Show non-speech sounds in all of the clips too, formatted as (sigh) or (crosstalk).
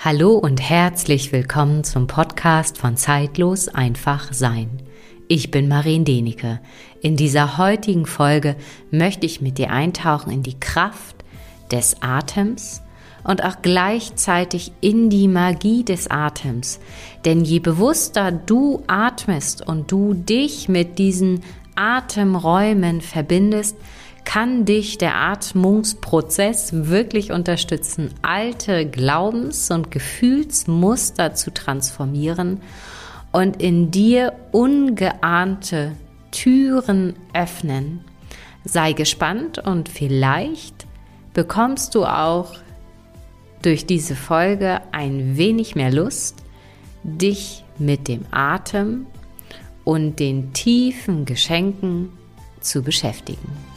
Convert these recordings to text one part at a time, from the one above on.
Hallo und herzlich willkommen zum Podcast von Zeitlos einfach sein. Ich bin Marien Denike. In dieser heutigen Folge möchte ich mit dir eintauchen in die Kraft des Atems und auch gleichzeitig in die Magie des Atems. Denn je bewusster du atmest und du dich mit diesen Atemräumen verbindest, kann dich der Atmungsprozess wirklich unterstützen, alte Glaubens- und Gefühlsmuster zu transformieren und in dir ungeahnte Türen öffnen. Sei gespannt und vielleicht bekommst du auch durch diese Folge ein wenig mehr Lust, dich mit dem Atem und den tiefen Geschenken zu beschäftigen.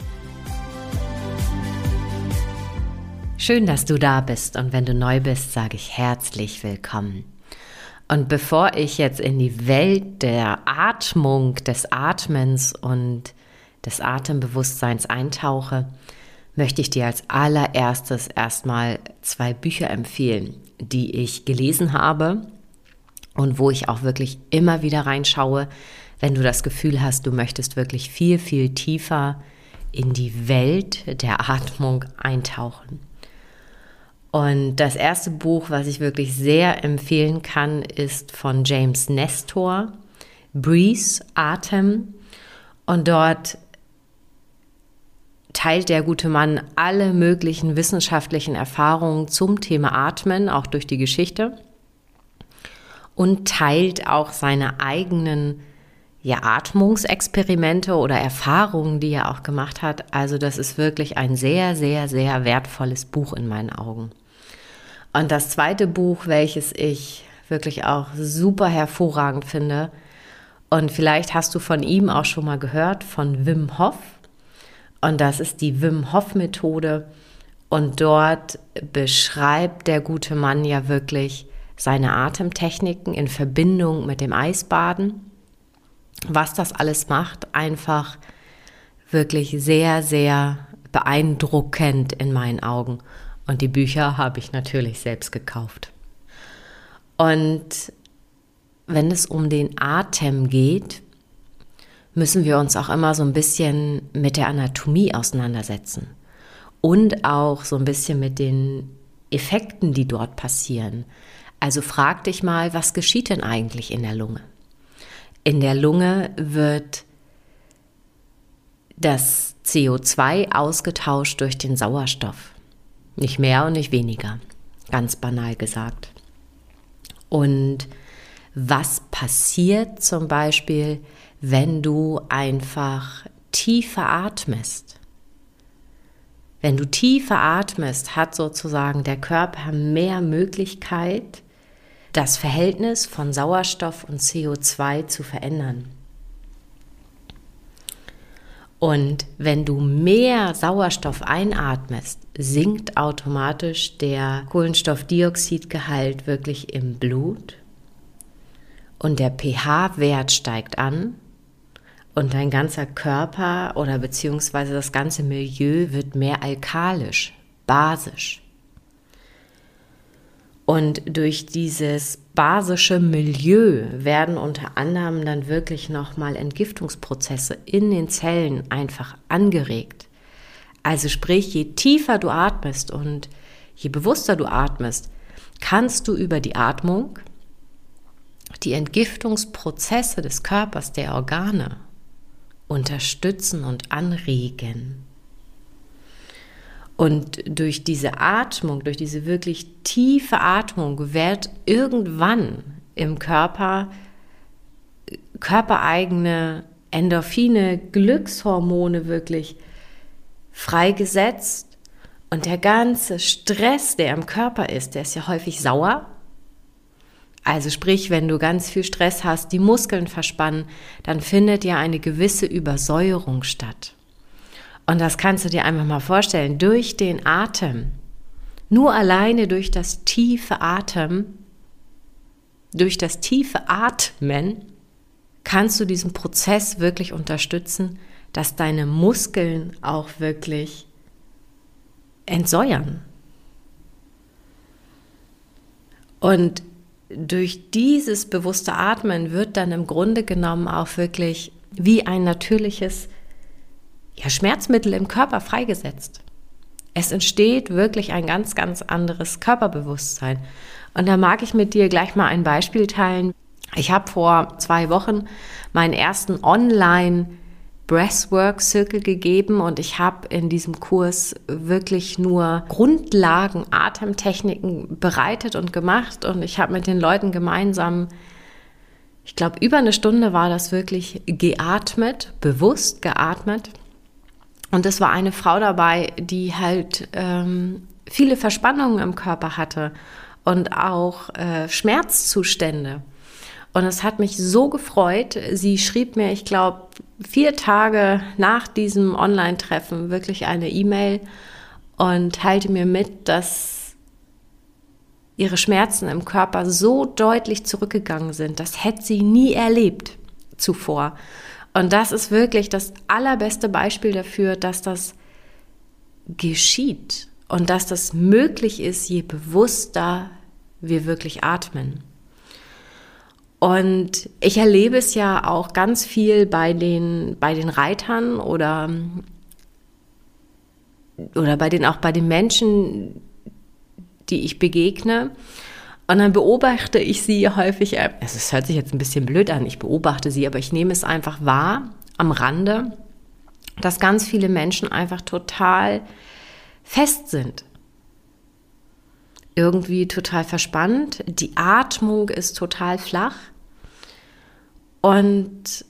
Schön, dass du da bist und wenn du neu bist, sage ich herzlich willkommen. Und bevor ich jetzt in die Welt der Atmung, des Atmens und des Atembewusstseins eintauche, möchte ich dir als allererstes erstmal zwei Bücher empfehlen, die ich gelesen habe und wo ich auch wirklich immer wieder reinschaue, wenn du das Gefühl hast, du möchtest wirklich viel, viel tiefer in die Welt der Atmung eintauchen. Und das erste Buch, was ich wirklich sehr empfehlen kann, ist von James Nestor, Breeze, Atem. Und dort teilt der gute Mann alle möglichen wissenschaftlichen Erfahrungen zum Thema Atmen, auch durch die Geschichte. Und teilt auch seine eigenen ja, Atmungsexperimente oder Erfahrungen, die er auch gemacht hat. Also das ist wirklich ein sehr, sehr, sehr wertvolles Buch in meinen Augen. Und das zweite Buch, welches ich wirklich auch super hervorragend finde, und vielleicht hast du von ihm auch schon mal gehört, von Wim Hof. Und das ist die Wim Hof Methode. Und dort beschreibt der gute Mann ja wirklich seine Atemtechniken in Verbindung mit dem Eisbaden. Was das alles macht, einfach wirklich sehr, sehr beeindruckend in meinen Augen. Und die Bücher habe ich natürlich selbst gekauft. Und wenn es um den Atem geht, müssen wir uns auch immer so ein bisschen mit der Anatomie auseinandersetzen und auch so ein bisschen mit den Effekten, die dort passieren. Also frag dich mal, was geschieht denn eigentlich in der Lunge? In der Lunge wird das CO2 ausgetauscht durch den Sauerstoff. Nicht mehr und nicht weniger, ganz banal gesagt. Und was passiert zum Beispiel, wenn du einfach tiefer atmest? Wenn du tiefer atmest, hat sozusagen der Körper mehr Möglichkeit, das Verhältnis von Sauerstoff und CO2 zu verändern. Und wenn du mehr Sauerstoff einatmest, sinkt automatisch der Kohlenstoffdioxidgehalt wirklich im Blut und der pH-Wert steigt an und dein ganzer Körper oder beziehungsweise das ganze Milieu wird mehr alkalisch, basisch. Und durch dieses basische Milieu werden unter anderem dann wirklich nochmal Entgiftungsprozesse in den Zellen einfach angeregt. Also sprich, je tiefer du atmest und je bewusster du atmest, kannst du über die Atmung die Entgiftungsprozesse des Körpers, der Organe unterstützen und anregen. Und durch diese Atmung, durch diese wirklich tiefe Atmung wird irgendwann im Körper körpereigene Endorphine, Glückshormone wirklich freigesetzt und der ganze Stress, der im Körper ist, der ist ja häufig sauer. Also sprich, wenn du ganz viel Stress hast, die Muskeln verspannen, dann findet ja eine gewisse Übersäuerung statt. Und das kannst du dir einfach mal vorstellen, durch den Atem, nur alleine durch das tiefe Atem, durch das tiefe Atmen, kannst du diesen Prozess wirklich unterstützen, dass deine Muskeln auch wirklich entsäuern. Und durch dieses bewusste Atmen wird dann im Grunde genommen auch wirklich wie ein natürliches ja, Schmerzmittel im Körper freigesetzt. Es entsteht wirklich ein ganz, ganz anderes Körperbewusstsein. Und da mag ich mit dir gleich mal ein Beispiel teilen. Ich habe vor zwei Wochen meinen ersten Online- Breathwork Circle gegeben und ich habe in diesem Kurs wirklich nur Grundlagen, Atemtechniken bereitet und gemacht und ich habe mit den Leuten gemeinsam, ich glaube über eine Stunde war das wirklich geatmet, bewusst geatmet und es war eine Frau dabei, die halt ähm, viele Verspannungen im Körper hatte und auch äh, Schmerzzustände. Und es hat mich so gefreut. Sie schrieb mir, ich glaube, vier Tage nach diesem Online-Treffen wirklich eine E-Mail und teilte mir mit, dass ihre Schmerzen im Körper so deutlich zurückgegangen sind. Das hätte sie nie erlebt zuvor. Und das ist wirklich das allerbeste Beispiel dafür, dass das geschieht und dass das möglich ist, je bewusster wir wirklich atmen. Und ich erlebe es ja auch ganz viel bei den, bei den Reitern oder, oder bei den, auch bei den Menschen, die ich begegne. Und dann beobachte ich sie häufig, also es hört sich jetzt ein bisschen blöd an, ich beobachte sie, aber ich nehme es einfach wahr am Rande, dass ganz viele Menschen einfach total fest sind irgendwie total verspannt. Die Atmung ist total flach. Und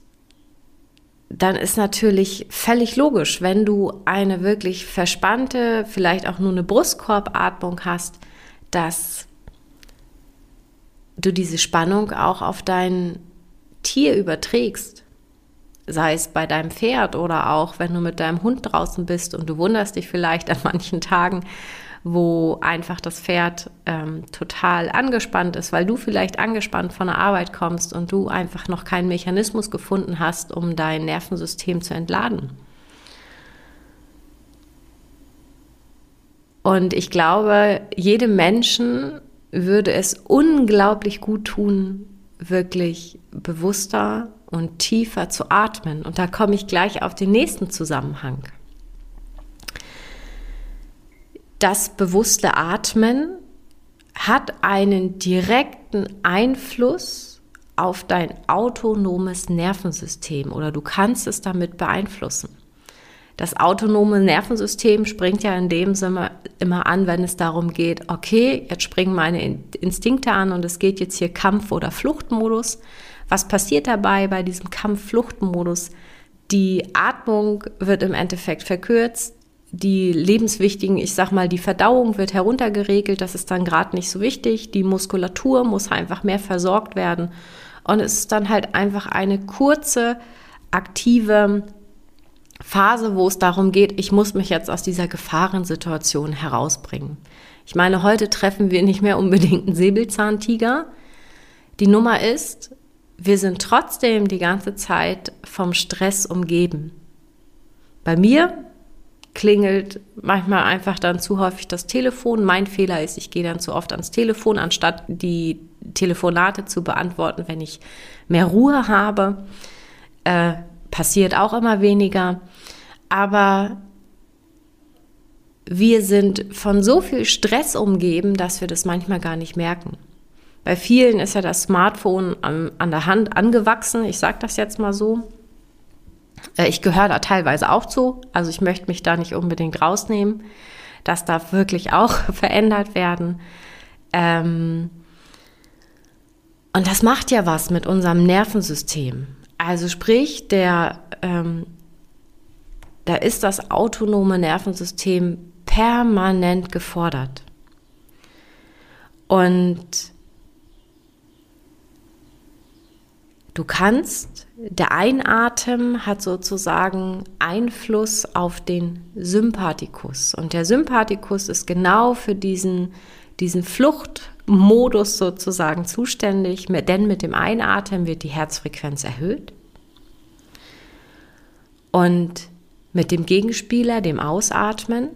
dann ist natürlich völlig logisch, wenn du eine wirklich verspannte, vielleicht auch nur eine Brustkorbatmung hast, dass du diese Spannung auch auf dein Tier überträgst. Sei es bei deinem Pferd oder auch wenn du mit deinem Hund draußen bist und du wunderst dich vielleicht an manchen Tagen, wo einfach das Pferd ähm, total angespannt ist, weil du vielleicht angespannt von der Arbeit kommst und du einfach noch keinen Mechanismus gefunden hast, um dein Nervensystem zu entladen. Und ich glaube, jedem Menschen würde es unglaublich gut tun, wirklich bewusster und tiefer zu atmen. Und da komme ich gleich auf den nächsten Zusammenhang das bewusste Atmen hat einen direkten Einfluss auf dein autonomes Nervensystem oder du kannst es damit beeinflussen. Das autonome Nervensystem springt ja in dem Sinne immer an, wenn es darum geht, okay, jetzt springen meine Instinkte an und es geht jetzt hier Kampf- oder Fluchtmodus. Was passiert dabei bei diesem Kampf-Fluchtmodus? Die Atmung wird im Endeffekt verkürzt, die lebenswichtigen, ich sag mal, die Verdauung wird heruntergeregelt, das ist dann gerade nicht so wichtig. Die Muskulatur muss einfach mehr versorgt werden. Und es ist dann halt einfach eine kurze, aktive Phase, wo es darum geht, ich muss mich jetzt aus dieser Gefahrensituation herausbringen. Ich meine, heute treffen wir nicht mehr unbedingt einen Säbelzahntiger. Die Nummer ist, wir sind trotzdem die ganze Zeit vom Stress umgeben. Bei mir klingelt manchmal einfach dann zu häufig das Telefon. Mein Fehler ist, ich gehe dann zu oft ans Telefon, anstatt die Telefonate zu beantworten, wenn ich mehr Ruhe habe. Äh, passiert auch immer weniger. Aber wir sind von so viel Stress umgeben, dass wir das manchmal gar nicht merken. Bei vielen ist ja das Smartphone an, an der Hand angewachsen, ich sage das jetzt mal so. Äh, ich gehöre da teilweise auch zu, also ich möchte mich da nicht unbedingt rausnehmen. Das darf wirklich auch (laughs) verändert werden. Ähm und das macht ja was mit unserem Nervensystem. Also sprich, der, ähm, da ist das autonome Nervensystem permanent gefordert. Und Du kannst, der Einatmen hat sozusagen Einfluss auf den Sympathikus. Und der Sympathikus ist genau für diesen, diesen Fluchtmodus sozusagen zuständig, denn mit dem Einatmen wird die Herzfrequenz erhöht. Und mit dem Gegenspieler, dem Ausatmen,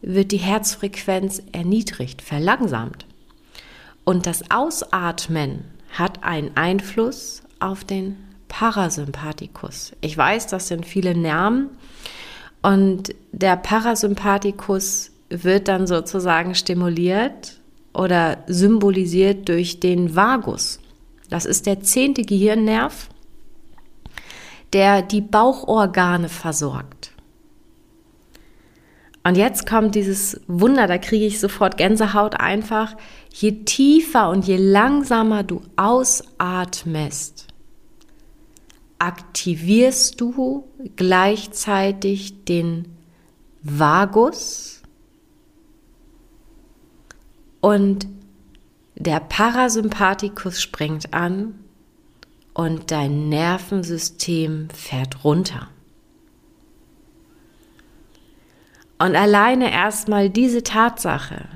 wird die Herzfrequenz erniedrigt, verlangsamt. Und das Ausatmen hat einen Einfluss auf den Parasympathikus. Ich weiß, das sind viele Namen. Und der Parasympathikus wird dann sozusagen stimuliert oder symbolisiert durch den Vagus. Das ist der zehnte Gehirnnerv, der die Bauchorgane versorgt. Und jetzt kommt dieses Wunder, da kriege ich sofort Gänsehaut einfach. Je tiefer und je langsamer du ausatmest, aktivierst du gleichzeitig den Vagus und der Parasympathikus springt an und dein Nervensystem fährt runter. Und alleine erstmal diese Tatsache,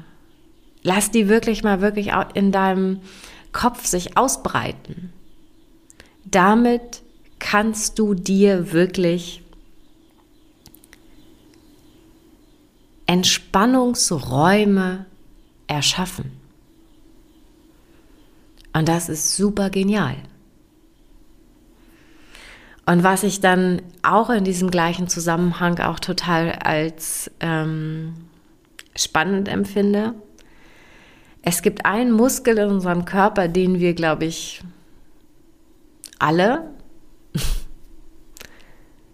lass die wirklich mal wirklich in deinem Kopf sich ausbreiten. Damit kannst du dir wirklich Entspannungsräume erschaffen. Und das ist super genial. Und was ich dann auch in diesem gleichen Zusammenhang auch total als ähm, spannend empfinde, es gibt einen Muskel in unserem Körper, den wir, glaube ich, alle (laughs)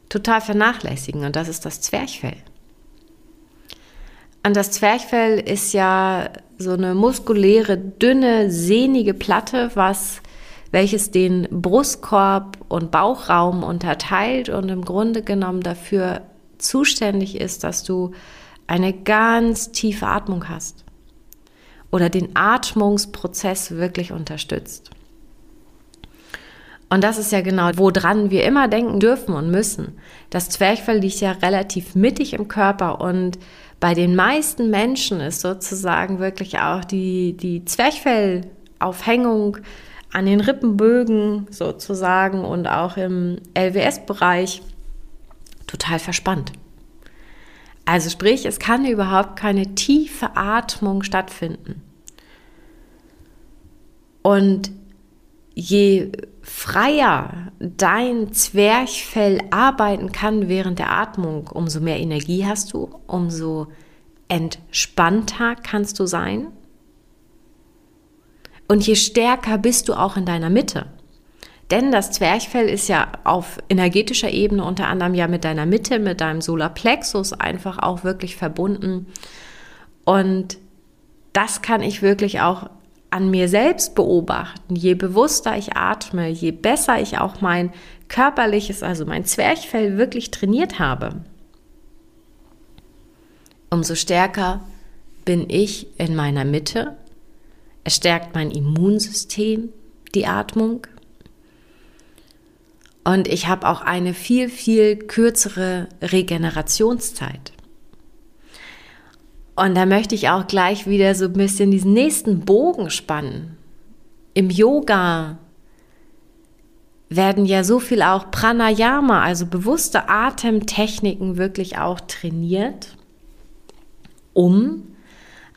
total vernachlässigen und das ist das Zwerchfell. Und das Zwerchfell ist ja so eine muskuläre, dünne, sehnige Platte, was, welches den Brustkorb und Bauchraum unterteilt und im Grunde genommen dafür zuständig ist, dass du eine ganz tiefe Atmung hast oder den Atmungsprozess wirklich unterstützt. Und das ist ja genau, woran wir immer denken dürfen und müssen. Das Zwerchfell liegt ja relativ mittig im Körper und bei den meisten Menschen ist sozusagen wirklich auch die, die Zwerchfellaufhängung an den Rippenbögen sozusagen und auch im LWS-Bereich total verspannt. Also sprich, es kann überhaupt keine tiefe Atmung stattfinden. Und je freier dein Zwerchfell arbeiten kann während der Atmung, umso mehr Energie hast du, umso entspannter kannst du sein. Und je stärker bist du auch in deiner Mitte. Denn das Zwerchfell ist ja auf energetischer Ebene unter anderem ja mit deiner Mitte, mit deinem Solarplexus einfach auch wirklich verbunden. Und das kann ich wirklich auch an mir selbst beobachten, je bewusster ich atme, je besser ich auch mein körperliches, also mein Zwerchfell wirklich trainiert habe, umso stärker bin ich in meiner Mitte. Es stärkt mein Immunsystem, die Atmung. Und ich habe auch eine viel, viel kürzere Regenerationszeit. Und da möchte ich auch gleich wieder so ein bisschen diesen nächsten Bogen spannen. Im Yoga werden ja so viel auch Pranayama, also bewusste Atemtechniken wirklich auch trainiert, um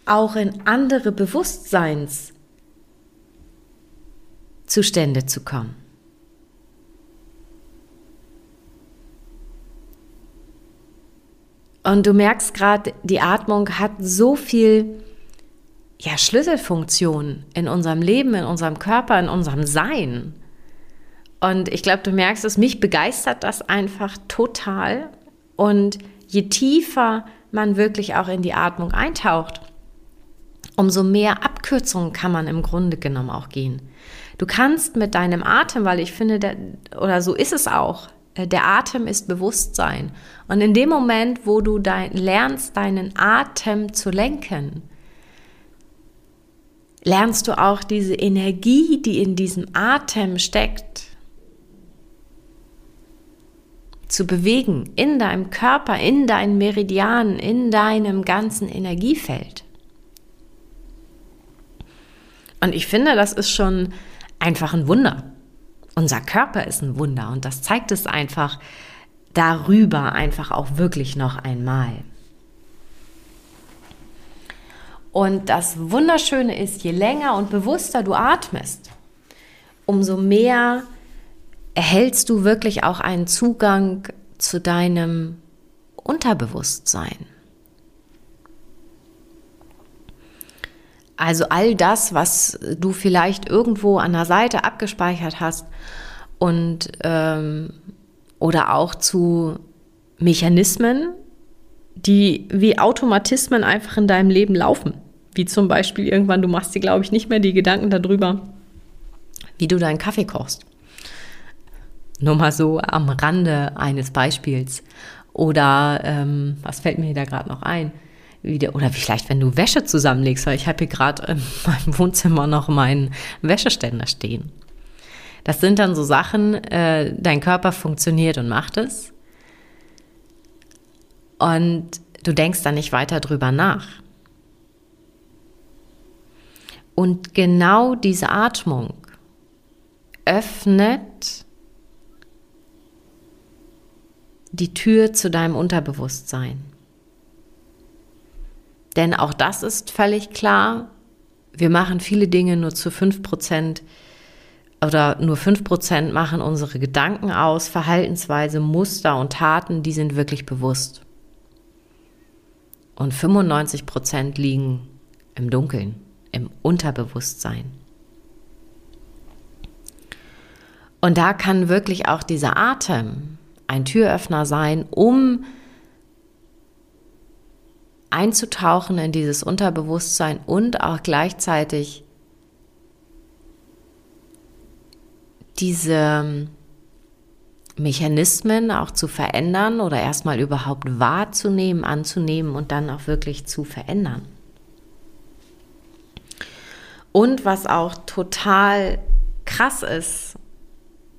auch in andere Bewusstseinszustände zu kommen. Und du merkst gerade, die Atmung hat so viel ja, Schlüsselfunktion in unserem Leben, in unserem Körper, in unserem Sein. Und ich glaube, du merkst es, mich begeistert das einfach total. Und je tiefer man wirklich auch in die Atmung eintaucht, umso mehr Abkürzungen kann man im Grunde genommen auch gehen. Du kannst mit deinem Atem, weil ich finde, der, oder so ist es auch, der Atem ist Bewusstsein. Und in dem Moment, wo du dein, lernst, deinen Atem zu lenken, lernst du auch diese Energie, die in diesem Atem steckt, zu bewegen in deinem Körper, in deinen Meridianen, in deinem ganzen Energiefeld. Und ich finde, das ist schon einfach ein Wunder. Unser Körper ist ein Wunder und das zeigt es einfach darüber einfach auch wirklich noch einmal. Und das Wunderschöne ist, je länger und bewusster du atmest, umso mehr erhältst du wirklich auch einen Zugang zu deinem Unterbewusstsein. Also all das, was du vielleicht irgendwo an der Seite abgespeichert hast und ähm, oder auch zu Mechanismen, die wie Automatismen einfach in deinem Leben laufen. Wie zum Beispiel irgendwann, du machst dir, glaube ich, nicht mehr die Gedanken darüber, wie du deinen Kaffee kochst. Nur mal so am Rande eines Beispiels. Oder ähm, was fällt mir da gerade noch ein? Wieder, oder vielleicht wenn du Wäsche zusammenlegst, weil ich habe hier gerade in meinem Wohnzimmer noch meinen Wäscheständer stehen. Das sind dann so Sachen, äh, dein Körper funktioniert und macht es. Und du denkst dann nicht weiter drüber nach. Und genau diese Atmung öffnet die Tür zu deinem Unterbewusstsein. Denn auch das ist völlig klar. Wir machen viele Dinge nur zu 5 Prozent oder nur 5 Prozent machen unsere Gedanken aus, Verhaltensweise, Muster und Taten, die sind wirklich bewusst. Und 95 Prozent liegen im Dunkeln, im Unterbewusstsein. Und da kann wirklich auch dieser Atem ein Türöffner sein, um einzutauchen in dieses Unterbewusstsein und auch gleichzeitig diese Mechanismen auch zu verändern oder erstmal überhaupt wahrzunehmen, anzunehmen und dann auch wirklich zu verändern. Und was auch total krass ist,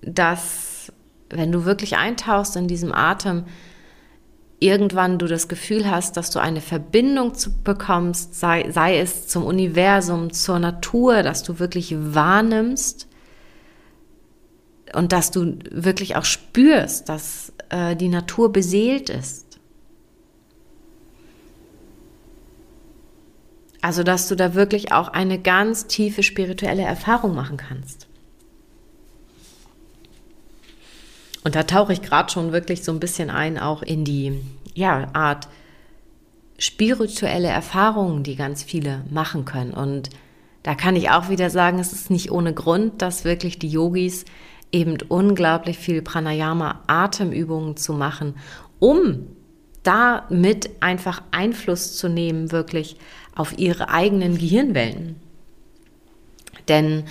dass wenn du wirklich eintauchst in diesem Atem, irgendwann du das Gefühl hast, dass du eine Verbindung zu, bekommst, sei, sei es zum Universum, zur Natur, dass du wirklich wahrnimmst und dass du wirklich auch spürst, dass äh, die Natur beseelt ist. Also, dass du da wirklich auch eine ganz tiefe spirituelle Erfahrung machen kannst. Und da tauche ich gerade schon wirklich so ein bisschen ein, auch in die ja, Art spirituelle Erfahrungen, die ganz viele machen können. Und da kann ich auch wieder sagen, es ist nicht ohne Grund, dass wirklich die Yogis eben unglaublich viel Pranayama, Atemübungen zu machen, um damit einfach Einfluss zu nehmen, wirklich auf ihre eigenen Gehirnwellen. Denn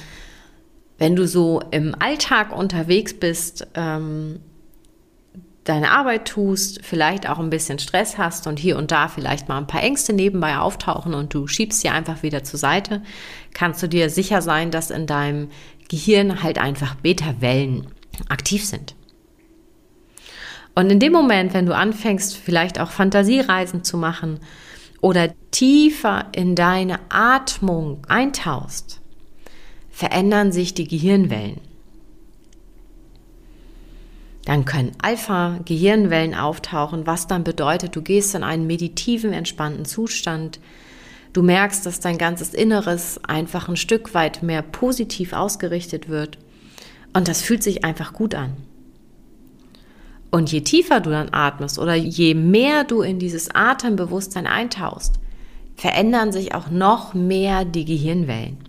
wenn du so im Alltag unterwegs bist, ähm, deine Arbeit tust, vielleicht auch ein bisschen Stress hast und hier und da vielleicht mal ein paar Ängste nebenbei auftauchen und du schiebst sie einfach wieder zur Seite, kannst du dir sicher sein, dass in deinem Gehirn halt einfach Beta-Wellen aktiv sind. Und in dem Moment, wenn du anfängst, vielleicht auch Fantasiereisen zu machen oder tiefer in deine Atmung eintauchst, verändern sich die Gehirnwellen. Dann können Alpha-Gehirnwellen auftauchen, was dann bedeutet, du gehst in einen meditiven, entspannten Zustand. Du merkst, dass dein ganzes Inneres einfach ein Stück weit mehr positiv ausgerichtet wird. Und das fühlt sich einfach gut an. Und je tiefer du dann atmest oder je mehr du in dieses Atembewusstsein eintauchst, verändern sich auch noch mehr die Gehirnwellen.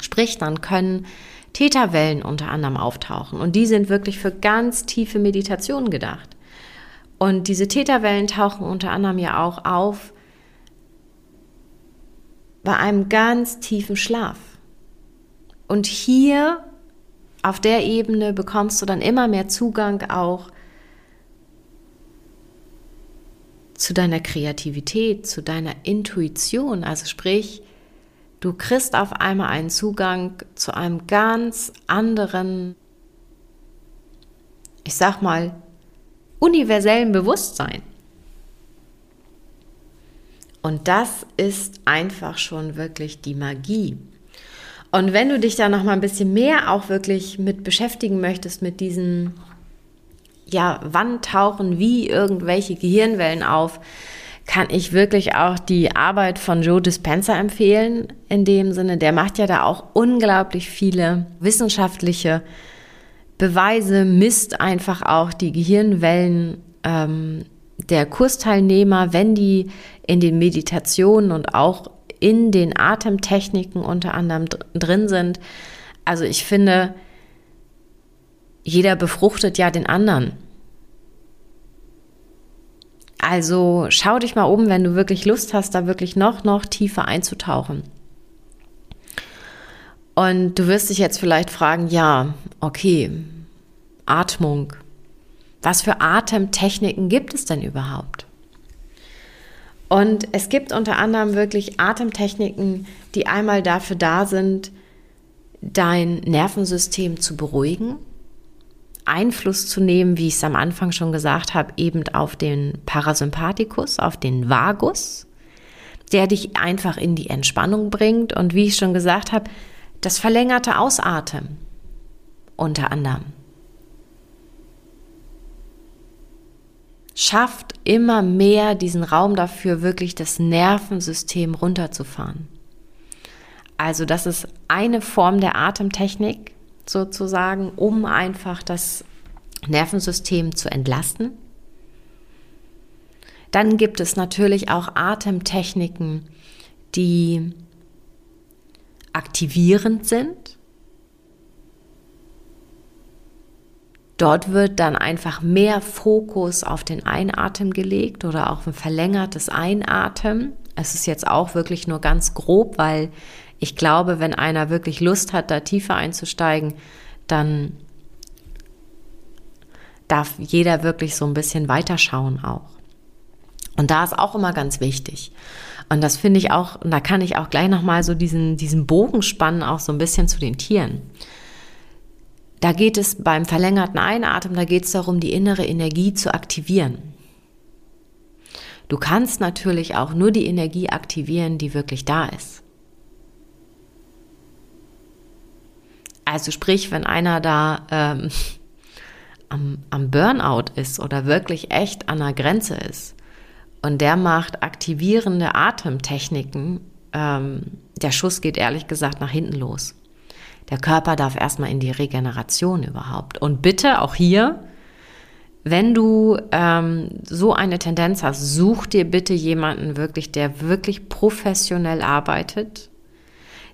Sprich, dann können Täterwellen unter anderem auftauchen und die sind wirklich für ganz tiefe Meditationen gedacht. Und diese Täterwellen tauchen unter anderem ja auch auf bei einem ganz tiefen Schlaf. Und hier auf der Ebene bekommst du dann immer mehr Zugang auch zu deiner Kreativität, zu deiner Intuition, also sprich, Du kriegst auf einmal einen Zugang zu einem ganz anderen, ich sag mal, universellen Bewusstsein. Und das ist einfach schon wirklich die Magie. Und wenn du dich da noch mal ein bisschen mehr auch wirklich mit beschäftigen möchtest, mit diesen, ja, wann tauchen wie irgendwelche Gehirnwellen auf, kann ich wirklich auch die Arbeit von Joe Dispenza empfehlen. In dem Sinne, der macht ja da auch unglaublich viele wissenschaftliche Beweise, misst einfach auch die Gehirnwellen ähm, der Kursteilnehmer, wenn die in den Meditationen und auch in den Atemtechniken unter anderem drin sind. Also ich finde, jeder befruchtet ja den anderen. Also schau dich mal um, wenn du wirklich Lust hast, da wirklich noch, noch tiefer einzutauchen. Und du wirst dich jetzt vielleicht fragen, ja, okay, Atmung. Was für Atemtechniken gibt es denn überhaupt? Und es gibt unter anderem wirklich Atemtechniken, die einmal dafür da sind, dein Nervensystem zu beruhigen, Einfluss zu nehmen, wie ich es am Anfang schon gesagt habe, eben auf den Parasympathikus, auf den Vagus, der dich einfach in die Entspannung bringt und wie ich schon gesagt habe, das verlängerte Ausatmen unter anderem. Schafft immer mehr diesen Raum dafür, wirklich das Nervensystem runterzufahren. Also das ist eine Form der Atemtechnik, sozusagen, um einfach das Nervensystem zu entlasten. Dann gibt es natürlich auch Atemtechniken, die aktivierend sind. Dort wird dann einfach mehr Fokus auf den Einatmen gelegt oder auf ein verlängertes Einatmen. Es ist jetzt auch wirklich nur ganz grob, weil ich glaube, wenn einer wirklich Lust hat, da tiefer einzusteigen, dann darf jeder wirklich so ein bisschen weiterschauen auch. Und da ist auch immer ganz wichtig. Und das finde ich auch, und da kann ich auch gleich nochmal so diesen, diesen Bogen spannen, auch so ein bisschen zu den Tieren. Da geht es beim verlängerten Einatmen, da geht es darum, die innere Energie zu aktivieren. Du kannst natürlich auch nur die Energie aktivieren, die wirklich da ist. Also sprich, wenn einer da ähm, am, am Burnout ist oder wirklich echt an der Grenze ist und der macht aktivierende Atemtechniken, ähm, der Schuss geht ehrlich gesagt nach hinten los. Der Körper darf erstmal in die Regeneration überhaupt. Und bitte auch hier, wenn du ähm, so eine Tendenz hast, such dir bitte jemanden wirklich, der wirklich professionell arbeitet,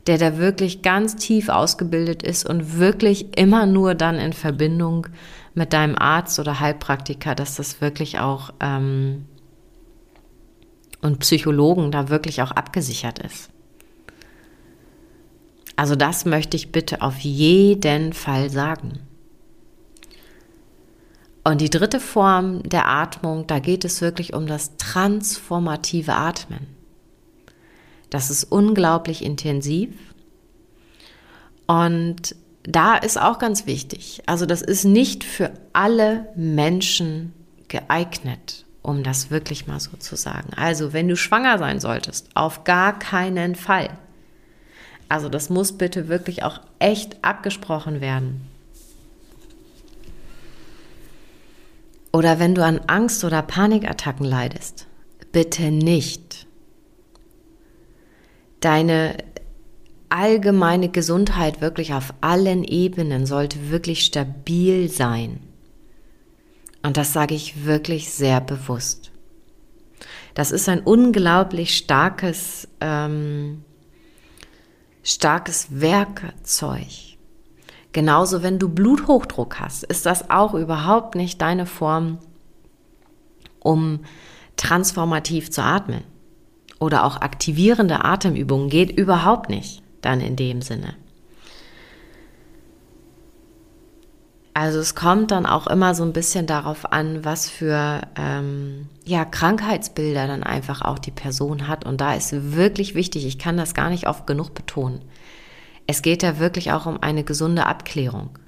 der da wirklich ganz tief ausgebildet ist und wirklich immer nur dann in Verbindung mit deinem Arzt oder Heilpraktiker, dass das wirklich auch ähm, und Psychologen da wirklich auch abgesichert ist. Also das möchte ich bitte auf jeden Fall sagen. Und die dritte Form der Atmung, da geht es wirklich um das transformative Atmen. Das ist unglaublich intensiv. Und da ist auch ganz wichtig, also das ist nicht für alle Menschen geeignet, um das wirklich mal so zu sagen. Also wenn du schwanger sein solltest, auf gar keinen Fall. Also das muss bitte wirklich auch echt abgesprochen werden. Oder wenn du an Angst- oder Panikattacken leidest, bitte nicht deine allgemeine Gesundheit wirklich auf allen Ebenen sollte wirklich stabil sein. Und das sage ich wirklich sehr bewusst. Das ist ein unglaublich starkes, ähm, starkes Werkzeug. Genauso, wenn du Bluthochdruck hast, ist das auch überhaupt nicht deine Form, um transformativ zu atmen oder auch aktivierende Atemübungen geht überhaupt nicht dann in dem Sinne. Also es kommt dann auch immer so ein bisschen darauf an, was für ähm, ja, Krankheitsbilder dann einfach auch die Person hat. Und da ist wirklich wichtig, ich kann das gar nicht oft genug betonen. Es geht da wirklich auch um eine gesunde Abklärung.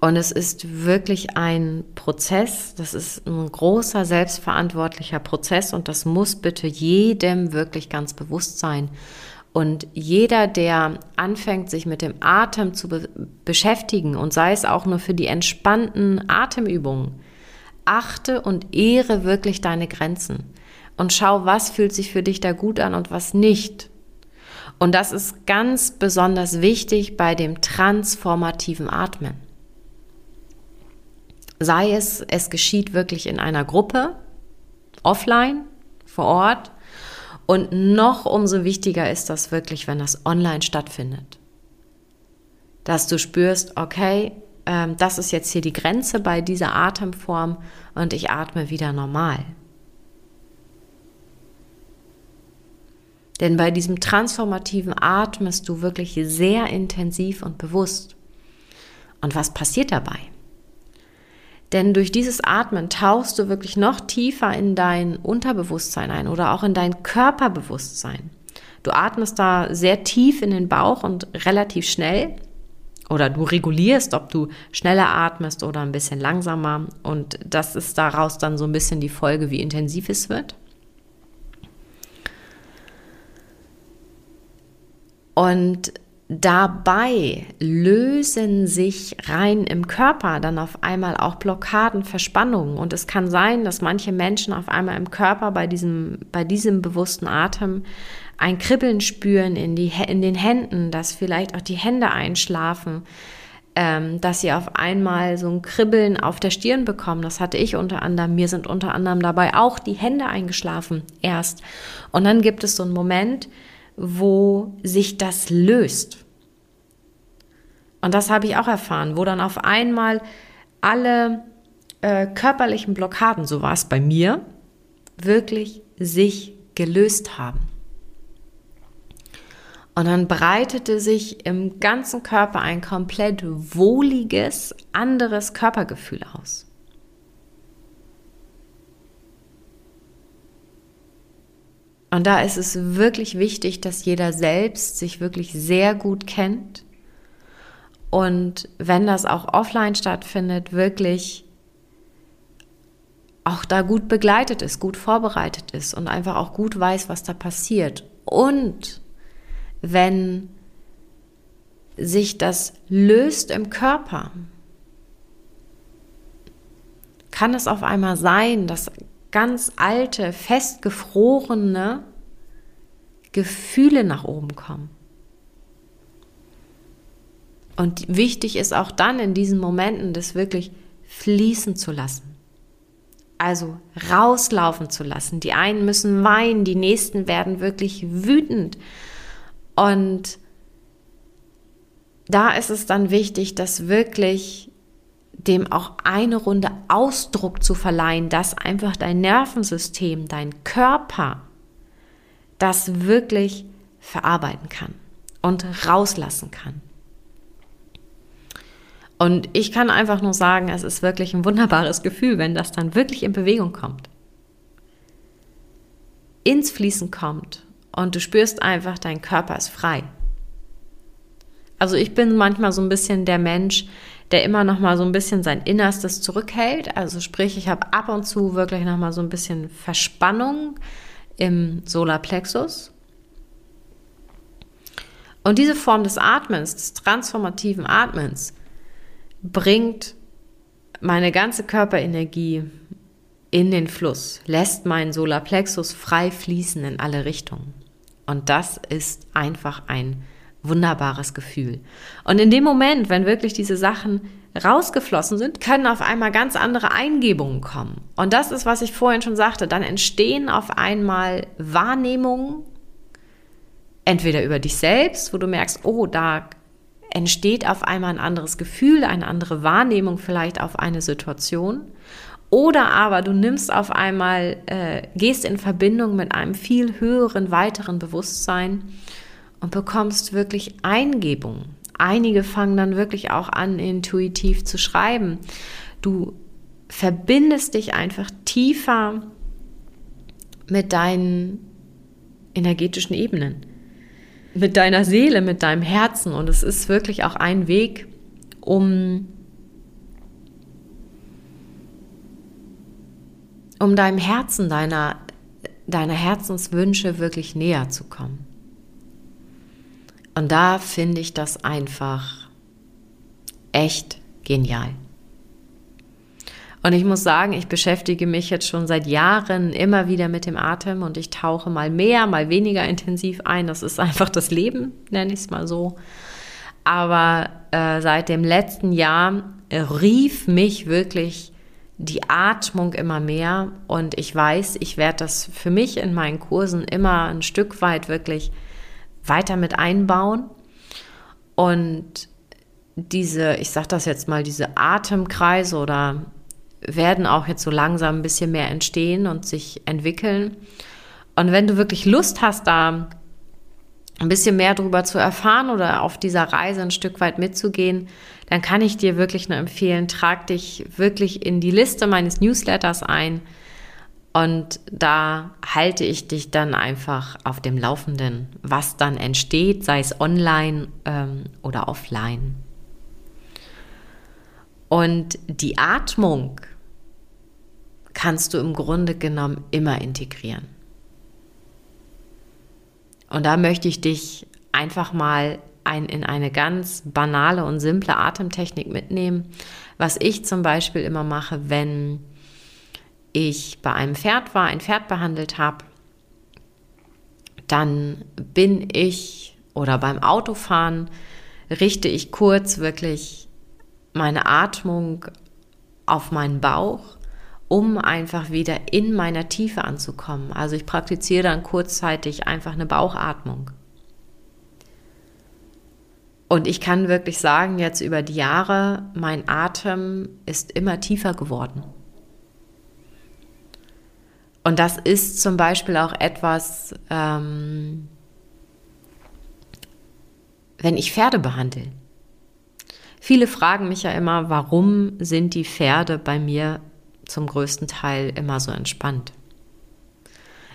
Und es ist wirklich ein Prozess, das ist ein großer selbstverantwortlicher Prozess und das muss bitte jedem wirklich ganz bewusst sein. Und jeder, der anfängt, sich mit dem Atem zu be beschäftigen und sei es auch nur für die entspannten Atemübungen, achte und ehre wirklich deine Grenzen und schau, was fühlt sich für dich da gut an und was nicht. Und das ist ganz besonders wichtig bei dem transformativen Atmen. Sei es, es geschieht wirklich in einer Gruppe, offline, vor Ort. Und noch umso wichtiger ist das wirklich, wenn das online stattfindet. Dass du spürst, okay, ähm, das ist jetzt hier die Grenze bei dieser Atemform und ich atme wieder normal. Denn bei diesem transformativen atmest du wirklich sehr intensiv und bewusst. Und was passiert dabei? Denn durch dieses Atmen tauchst du wirklich noch tiefer in dein Unterbewusstsein ein oder auch in dein Körperbewusstsein. Du atmest da sehr tief in den Bauch und relativ schnell. Oder du regulierst, ob du schneller atmest oder ein bisschen langsamer. Und das ist daraus dann so ein bisschen die Folge, wie intensiv es wird. Und dabei lösen sich rein im Körper dann auf einmal auch Blockaden, Verspannungen. Und es kann sein, dass manche Menschen auf einmal im Körper bei diesem, bei diesem bewussten Atem ein Kribbeln spüren in, die, in den Händen, dass vielleicht auch die Hände einschlafen, ähm, dass sie auf einmal so ein Kribbeln auf der Stirn bekommen. Das hatte ich unter anderem. Mir sind unter anderem dabei auch die Hände eingeschlafen erst. Und dann gibt es so einen Moment, wo sich das löst. Und das habe ich auch erfahren, wo dann auf einmal alle äh, körperlichen Blockaden, so war es bei mir, wirklich sich gelöst haben. Und dann breitete sich im ganzen Körper ein komplett wohliges, anderes Körpergefühl aus. Und da ist es wirklich wichtig, dass jeder selbst sich wirklich sehr gut kennt und wenn das auch offline stattfindet, wirklich auch da gut begleitet ist, gut vorbereitet ist und einfach auch gut weiß, was da passiert. Und wenn sich das löst im Körper, kann es auf einmal sein, dass ganz alte, festgefrorene Gefühle nach oben kommen. Und wichtig ist auch dann in diesen Momenten, das wirklich fließen zu lassen. Also rauslaufen zu lassen. Die einen müssen weinen, die nächsten werden wirklich wütend. Und da ist es dann wichtig, dass wirklich dem auch eine Runde Ausdruck zu verleihen, dass einfach dein Nervensystem, dein Körper das wirklich verarbeiten kann und rauslassen kann. Und ich kann einfach nur sagen, es ist wirklich ein wunderbares Gefühl, wenn das dann wirklich in Bewegung kommt. Ins Fließen kommt und du spürst einfach, dein Körper ist frei. Also ich bin manchmal so ein bisschen der Mensch, der immer noch mal so ein bisschen sein Innerstes zurückhält. Also sprich, ich habe ab und zu wirklich noch mal so ein bisschen Verspannung im Solarplexus. Und diese Form des Atmens, des transformativen Atmens, bringt meine ganze Körperenergie in den Fluss, lässt meinen Solarplexus frei fließen in alle Richtungen. Und das ist einfach ein wunderbares Gefühl. Und in dem Moment, wenn wirklich diese Sachen rausgeflossen sind, können auf einmal ganz andere Eingebungen kommen. Und das ist, was ich vorhin schon sagte, dann entstehen auf einmal Wahrnehmungen, entweder über dich selbst, wo du merkst, oh, da entsteht auf einmal ein anderes Gefühl, eine andere Wahrnehmung vielleicht auf eine Situation. Oder aber du nimmst auf einmal, äh, gehst in Verbindung mit einem viel höheren, weiteren Bewusstsein und bekommst wirklich Eingebungen. Einige fangen dann wirklich auch an, intuitiv zu schreiben. Du verbindest dich einfach tiefer mit deinen energetischen Ebenen mit deiner Seele, mit deinem Herzen. Und es ist wirklich auch ein Weg, um, um deinem Herzen, deiner, deiner Herzenswünsche wirklich näher zu kommen. Und da finde ich das einfach echt genial. Und ich muss sagen, ich beschäftige mich jetzt schon seit Jahren immer wieder mit dem Atem und ich tauche mal mehr, mal weniger intensiv ein. Das ist einfach das Leben, nenne ich es mal so. Aber äh, seit dem letzten Jahr rief mich wirklich die Atmung immer mehr und ich weiß, ich werde das für mich in meinen Kursen immer ein Stück weit wirklich weiter mit einbauen. Und diese, ich sage das jetzt mal, diese Atemkreise oder werden auch jetzt so langsam ein bisschen mehr entstehen und sich entwickeln. Und wenn du wirklich Lust hast, da ein bisschen mehr darüber zu erfahren oder auf dieser Reise ein Stück weit mitzugehen, dann kann ich dir wirklich nur empfehlen, trag dich wirklich in die Liste meines Newsletters ein und da halte ich dich dann einfach auf dem Laufenden, was dann entsteht, sei es online ähm, oder offline. Und die Atmung kannst du im Grunde genommen immer integrieren. Und da möchte ich dich einfach mal ein, in eine ganz banale und simple Atemtechnik mitnehmen, was ich zum Beispiel immer mache, wenn ich bei einem Pferd war, ein Pferd behandelt habe, dann bin ich oder beim Autofahren richte ich kurz wirklich meine Atmung auf meinen Bauch, um einfach wieder in meiner Tiefe anzukommen. Also ich praktiziere dann kurzzeitig einfach eine Bauchatmung. Und ich kann wirklich sagen, jetzt über die Jahre, mein Atem ist immer tiefer geworden. Und das ist zum Beispiel auch etwas, ähm, wenn ich Pferde behandle. Viele fragen mich ja immer, warum sind die Pferde bei mir zum größten Teil immer so entspannt?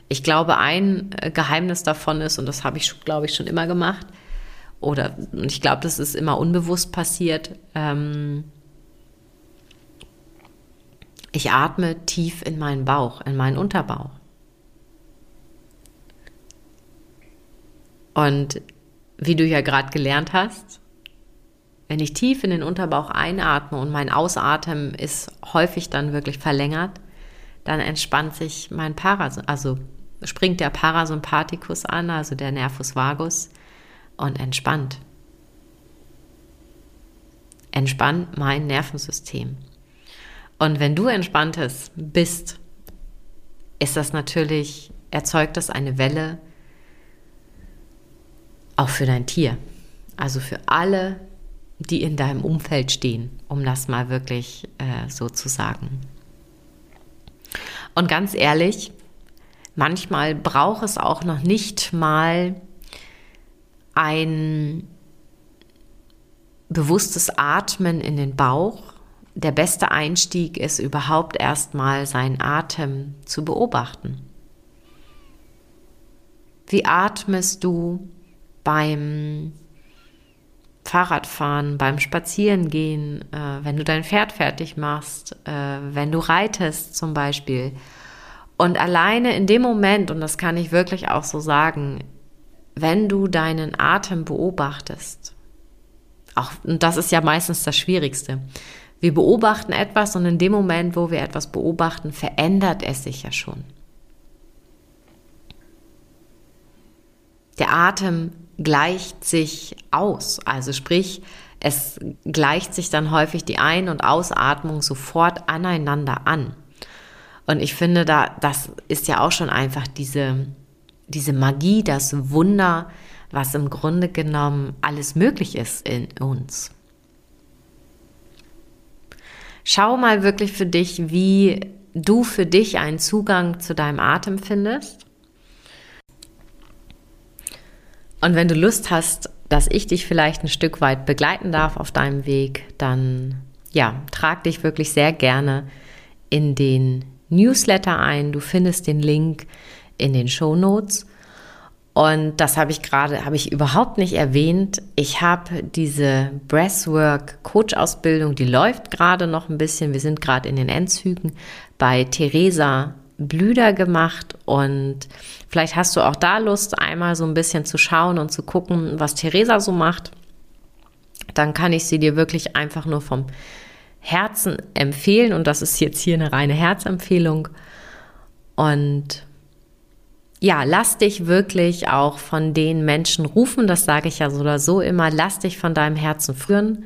Ich glaube, ein äh, Geheimnis davon ist, und das habe ich, glaube ich, schon immer gemacht, oder ich glaube, das ist immer unbewusst passiert. Ähm, ich atme tief in meinen Bauch, in meinen Unterbauch. Und wie du ja gerade gelernt hast, wenn ich tief in den Unterbauch einatme und mein Ausatmen ist häufig dann wirklich verlängert, dann entspannt sich mein Paras, also springt der Parasympathikus an, also der Nervus vagus und entspannt. Entspannt mein Nervensystem. Und wenn du entspanntes bist, ist das natürlich, erzeugt das eine Welle auch für dein Tier. Also für alle, die in deinem Umfeld stehen, um das mal wirklich äh, so zu sagen. Und ganz ehrlich, manchmal braucht es auch noch nicht mal ein bewusstes Atmen in den Bauch. Der beste Einstieg ist überhaupt erstmal seinen Atem zu beobachten. Wie atmest du beim Fahrradfahren, beim Spazierengehen, äh, wenn du dein Pferd fertig machst, äh, wenn du reitest zum Beispiel. Und alleine in dem Moment, und das kann ich wirklich auch so sagen, wenn du deinen Atem beobachtest, auch, und das ist ja meistens das Schwierigste, wir beobachten etwas und in dem Moment, wo wir etwas beobachten, verändert es sich ja schon. Der Atem gleicht sich aus, also sprich, es gleicht sich dann häufig die Ein- und Ausatmung sofort aneinander an. Und ich finde, da, das ist ja auch schon einfach diese, diese Magie, das Wunder, was im Grunde genommen alles möglich ist in uns. Schau mal wirklich für dich, wie du für dich einen Zugang zu deinem Atem findest. Und wenn du Lust hast, dass ich dich vielleicht ein Stück weit begleiten darf auf deinem Weg, dann ja, trag dich wirklich sehr gerne in den Newsletter ein. Du findest den Link in den Show Notes. Und das habe ich gerade, habe ich überhaupt nicht erwähnt. Ich habe diese Breathwork Coach Ausbildung, die läuft gerade noch ein bisschen. Wir sind gerade in den Endzügen bei Theresa Blüder gemacht und vielleicht hast du auch da Lust, einmal so ein bisschen zu schauen und zu gucken, was Theresa so macht. Dann kann ich sie dir wirklich einfach nur vom Herzen empfehlen und das ist jetzt hier eine reine Herzempfehlung. Und ja, lass dich wirklich auch von den Menschen rufen, das sage ich ja so oder so immer, lass dich von deinem Herzen führen.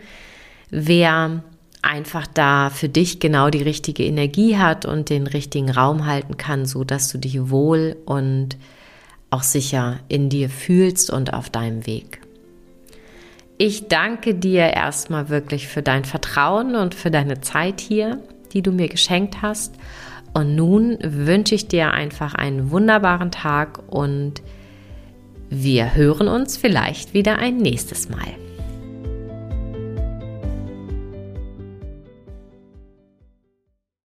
Wer einfach da für dich genau die richtige Energie hat und den richtigen Raum halten kann, so dass du dich wohl und auch sicher in dir fühlst und auf deinem Weg. Ich danke dir erstmal wirklich für dein Vertrauen und für deine Zeit hier, die du mir geschenkt hast. Und nun wünsche ich dir einfach einen wunderbaren Tag und wir hören uns vielleicht wieder ein nächstes Mal.